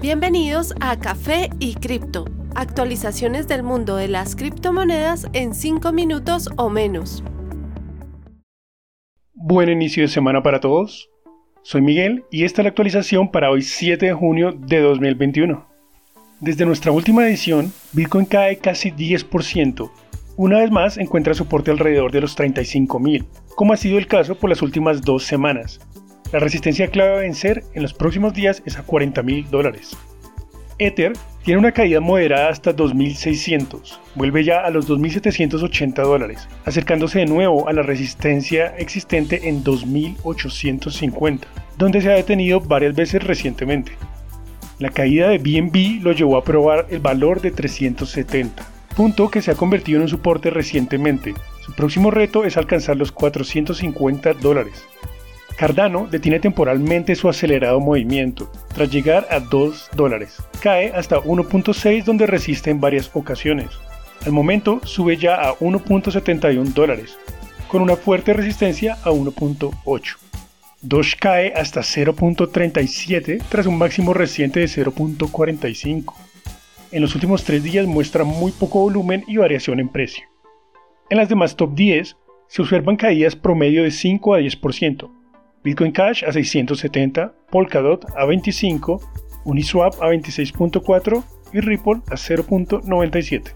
Bienvenidos a Café y Cripto, actualizaciones del mundo de las criptomonedas en 5 minutos o menos. Buen inicio de semana para todos. Soy Miguel y esta es la actualización para hoy 7 de junio de 2021. Desde nuestra última edición, Bitcoin cae casi 10%. Una vez más encuentra soporte alrededor de los 35.000, como ha sido el caso por las últimas dos semanas, la resistencia clave a vencer en los próximos días es a 40 mil dólares. Ether tiene una caída moderada hasta 2.600, vuelve ya a los 2.780 dólares, acercándose de nuevo a la resistencia existente en 2.850, donde se ha detenido varias veces recientemente. La caída de BNB lo llevó a probar el valor de 370, punto que se ha convertido en un soporte recientemente. Su próximo reto es alcanzar los 450 dólares. Cardano detiene temporalmente su acelerado movimiento, tras llegar a 2 dólares. Cae hasta 1.6 donde resiste en varias ocasiones. Al momento sube ya a 1.71 dólares, con una fuerte resistencia a 1.8. Doge cae hasta 0.37 tras un máximo reciente de 0.45. En los últimos tres días muestra muy poco volumen y variación en precio. En las demás top 10 se observan caídas promedio de 5 a 10%, Bitcoin Cash a 670, Polkadot a 25, Uniswap a 26.4 y Ripple a 0.97.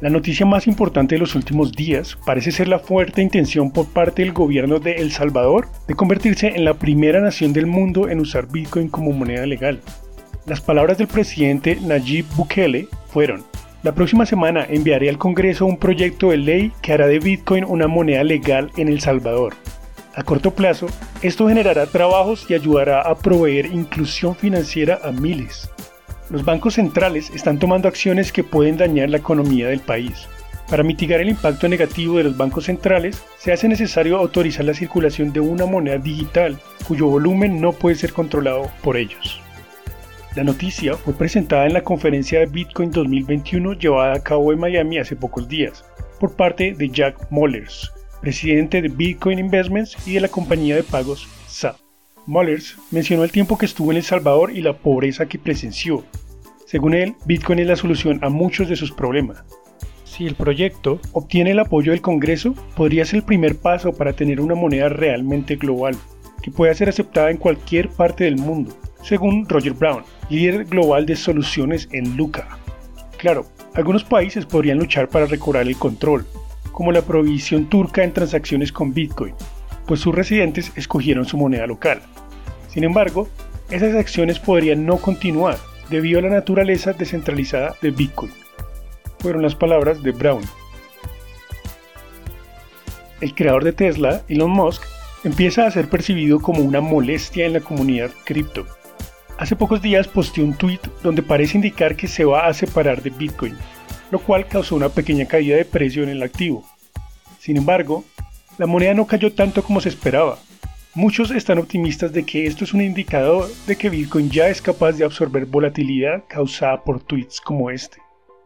La noticia más importante de los últimos días parece ser la fuerte intención por parte del gobierno de El Salvador de convertirse en la primera nación del mundo en usar Bitcoin como moneda legal. Las palabras del presidente Nayib Bukele fueron, la próxima semana enviaré al Congreso un proyecto de ley que hará de Bitcoin una moneda legal en El Salvador. A corto plazo, esto generará trabajos y ayudará a proveer inclusión financiera a miles. Los bancos centrales están tomando acciones que pueden dañar la economía del país. Para mitigar el impacto negativo de los bancos centrales, se hace necesario autorizar la circulación de una moneda digital cuyo volumen no puede ser controlado por ellos. La noticia fue presentada en la conferencia de Bitcoin 2021 llevada a cabo en Miami hace pocos días, por parte de Jack Mollers, presidente de Bitcoin Investments y de la compañía de pagos SAP. Mollers mencionó el tiempo que estuvo en El Salvador y la pobreza que presenció. Según él, Bitcoin es la solución a muchos de sus problemas. Si el proyecto obtiene el apoyo del Congreso, podría ser el primer paso para tener una moneda realmente global, que pueda ser aceptada en cualquier parte del mundo, según Roger Brown, líder global de soluciones en Luca. Claro, algunos países podrían luchar para recobrar el control, como la prohibición turca en transacciones con Bitcoin, pues sus residentes escogieron su moneda local. Sin embargo, esas acciones podrían no continuar debido a la naturaleza descentralizada de Bitcoin. Fueron las palabras de Brown. El creador de Tesla, Elon Musk, empieza a ser percibido como una molestia en la comunidad cripto Hace pocos días posteó un tweet donde parece indicar que se va a separar de Bitcoin, lo cual causó una pequeña caída de precio en el activo. Sin embargo, la moneda no cayó tanto como se esperaba. Muchos están optimistas de que esto es un indicador de que Bitcoin ya es capaz de absorber volatilidad causada por tweets como este.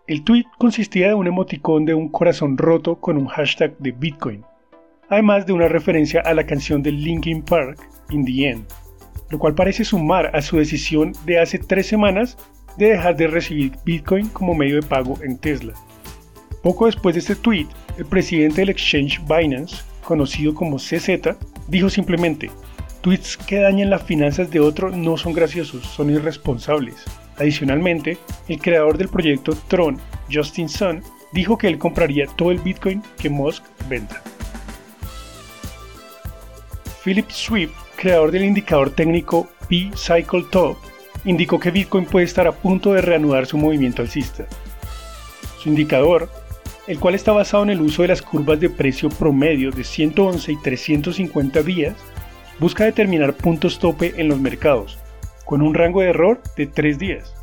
El tweet consistía de un emoticón de un corazón roto con un hashtag de Bitcoin, además de una referencia a la canción de Linkin Park, In the End lo cual parece sumar a su decisión de hace tres semanas de dejar de recibir Bitcoin como medio de pago en Tesla. Poco después de este tweet, el presidente del exchange Binance, conocido como CZ, dijo simplemente, tweets que dañan las finanzas de otro no son graciosos, son irresponsables. Adicionalmente, el creador del proyecto Tron, Justin Sun, dijo que él compraría todo el Bitcoin que Musk venda. Philip Swift creador del indicador técnico P-Cycle Top, indicó que Bitcoin puede estar a punto de reanudar su movimiento alcista. Su indicador, el cual está basado en el uso de las curvas de precio promedio de 111 y 350 días, busca determinar puntos tope en los mercados, con un rango de error de 3 días.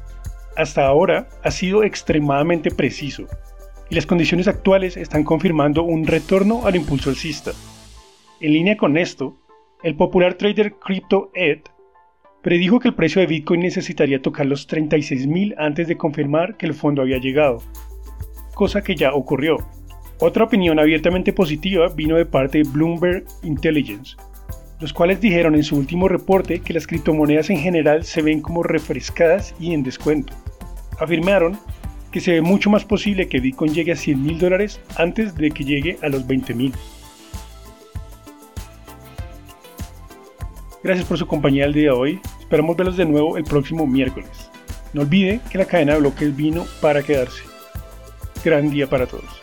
Hasta ahora ha sido extremadamente preciso, y las condiciones actuales están confirmando un retorno al impulso alcista. En línea con esto, el popular trader Crypto Ed predijo que el precio de Bitcoin necesitaría tocar los 36.000 antes de confirmar que el fondo había llegado, cosa que ya ocurrió. Otra opinión abiertamente positiva vino de parte de Bloomberg Intelligence, los cuales dijeron en su último reporte que las criptomonedas en general se ven como refrescadas y en descuento. Afirmaron que se ve mucho más posible que Bitcoin llegue a 100 mil dólares antes de que llegue a los 20 mil. Gracias por su compañía el día de hoy. Esperamos verlos de nuevo el próximo miércoles. No olvide que la cadena de bloques vino para quedarse. Gran día para todos.